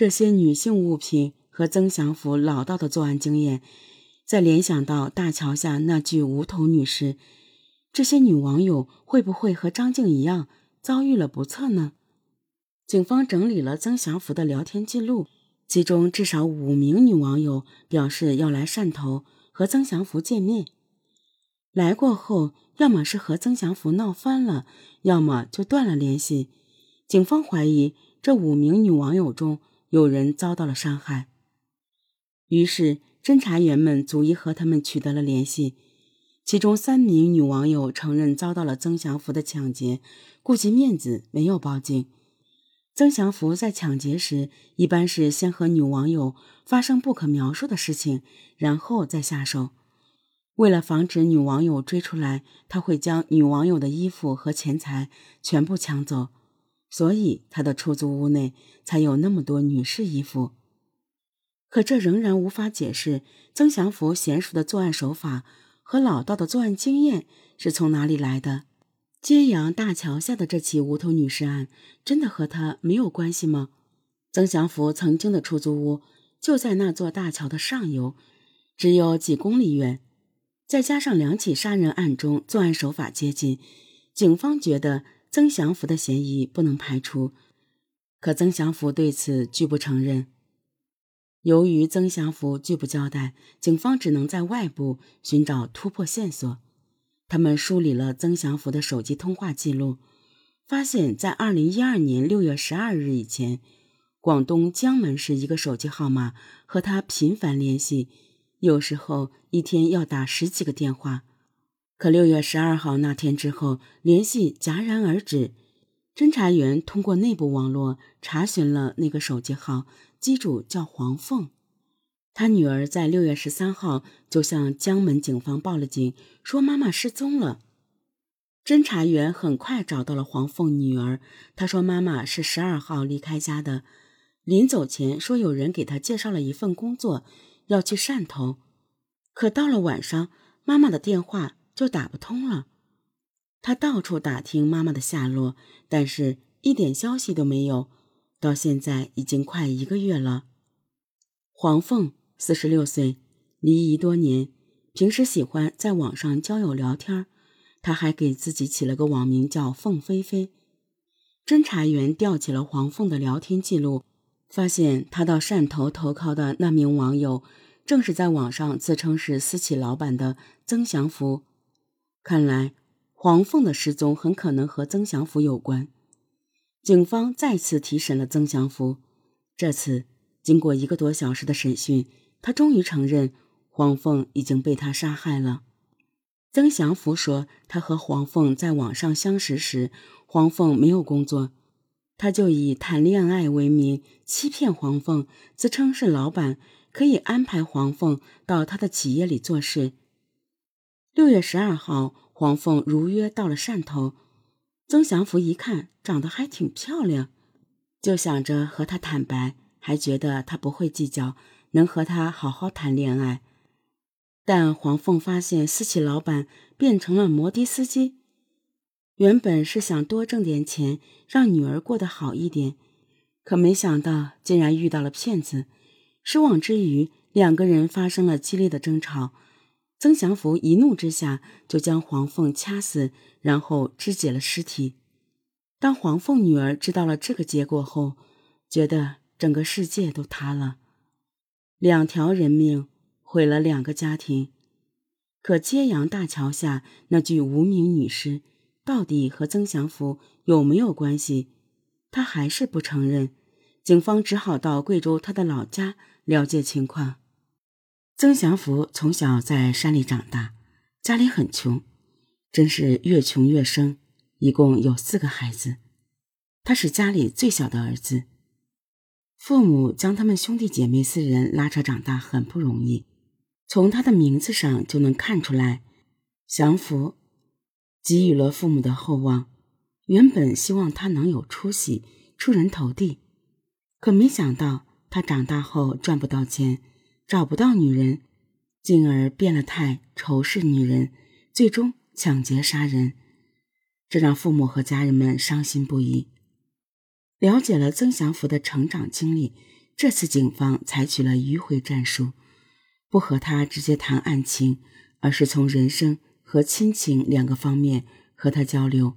这些女性物品和曾祥福老道的作案经验，再联想到大桥下那具无头女尸，这些女网友会不会和张静一样遭遇了不测呢？警方整理了曾祥福的聊天记录，其中至少五名女网友表示要来汕头和曾祥福见面。来过后，要么是和曾祥福闹翻了，要么就断了联系。警方怀疑这五名女网友中有人遭到了伤害，于是侦查员们逐一和他们取得了联系。其中三名女网友承认遭到了曾祥福的抢劫，顾及面子没有报警。曾祥福在抢劫时一般是先和女网友发生不可描述的事情，然后再下手。为了防止女网友追出来，他会将女网友的衣服和钱财全部抢走，所以他的出租屋内才有那么多女士衣服。可这仍然无法解释曾祥福娴熟的作案手法和老道的作案经验是从哪里来的。揭阳大桥下的这起无头女尸案，真的和他没有关系吗？曾祥福曾经的出租屋就在那座大桥的上游，只有几公里远。再加上两起杀人案中作案手法接近，警方觉得曾祥福的嫌疑不能排除。可曾祥福对此拒不承认。由于曾祥福拒不交代，警方只能在外部寻找突破线索。他们梳理了曾祥福的手机通话记录，发现，在二零一二年六月十二日以前，广东江门市一个手机号码和他频繁联系。有时候一天要打十几个电话，可六月十二号那天之后，联系戛然而止。侦查员通过内部网络查询了那个手机号，机主叫黄凤。他女儿在六月十三号就向江门警方报了警，说妈妈失踪了。侦查员很快找到了黄凤女儿，她说妈妈是十二号离开家的，临走前说有人给她介绍了一份工作。要去汕头，可到了晚上，妈妈的电话就打不通了。他到处打听妈妈的下落，但是一点消息都没有。到现在已经快一个月了。黄凤，四十六岁，离异多年，平时喜欢在网上交友聊天。他还给自己起了个网名叫“凤飞飞”。侦查员调起了黄凤的聊天记录。发现他到汕头投靠的那名网友，正是在网上自称是私企老板的曾祥福。看来黄凤的失踪很可能和曾祥福有关。警方再次提审了曾祥福，这次经过一个多小时的审讯，他终于承认黄凤已经被他杀害了。曾祥福说，他和黄凤在网上相识时，黄凤没有工作。他就以谈恋爱为名欺骗黄凤，自称是老板，可以安排黄凤到他的企业里做事。六月十二号，黄凤如约到了汕头。曾祥福一看长得还挺漂亮，就想着和她坦白，还觉得她不会计较，能和她好好谈恋爱。但黄凤发现私企老板变成了摩的司机。原本是想多挣点钱，让女儿过得好一点，可没想到竟然遇到了骗子。失望之余，两个人发生了激烈的争吵。曾祥福一怒之下就将黄凤掐死，然后肢解了尸体。当黄凤女儿知道了这个结果后，觉得整个世界都塌了，两条人命毁了两个家庭。可揭阳大桥下那具无名女尸。到底和曾祥福有没有关系？他还是不承认。警方只好到贵州他的老家了解情况。曾祥福从小在山里长大，家里很穷，真是越穷越生。一共有四个孩子，他是家里最小的儿子。父母将他们兄弟姐妹四人拉扯长大很不容易，从他的名字上就能看出来，祥福。给予了父母的厚望，原本希望他能有出息、出人头地，可没想到他长大后赚不到钱，找不到女人，进而变了态，仇视女人，最终抢劫杀人，这让父母和家人们伤心不已。了解了曾祥福的成长经历，这次警方采取了迂回战术，不和他直接谈案情，而是从人生和亲情两个方面和他交流。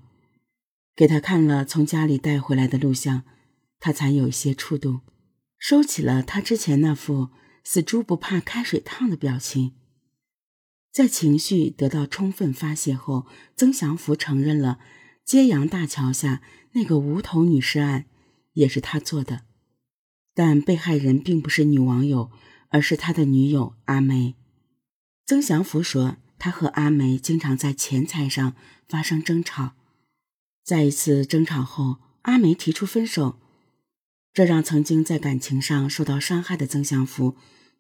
给他看了从家里带回来的录像，他才有一些触动，收起了他之前那副死猪不怕开水烫的表情。在情绪得到充分发泄后，曾祥福承认了揭阳大桥下那个无头女尸案也是他做的，但被害人并不是女网友，而是他的女友阿梅。曾祥福说，他和阿梅经常在钱财上发生争吵。在一次争吵后，阿梅提出分手，这让曾经在感情上受到伤害的曾祥福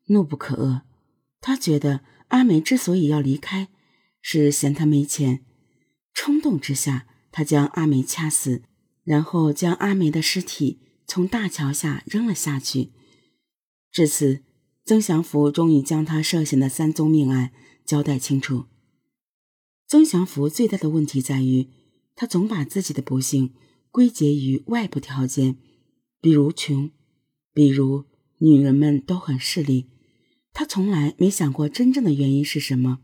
怒不可遏。他觉得阿梅之所以要离开，是嫌他没钱。冲动之下，他将阿梅掐死，然后将阿梅的尸体从大桥下扔了下去。至此，曾祥福终于将他涉嫌的三宗命案交代清楚。曾祥福最大的问题在于。他总把自己的不幸归结于外部条件，比如穷，比如女人们都很势利。他从来没想过真正的原因是什么。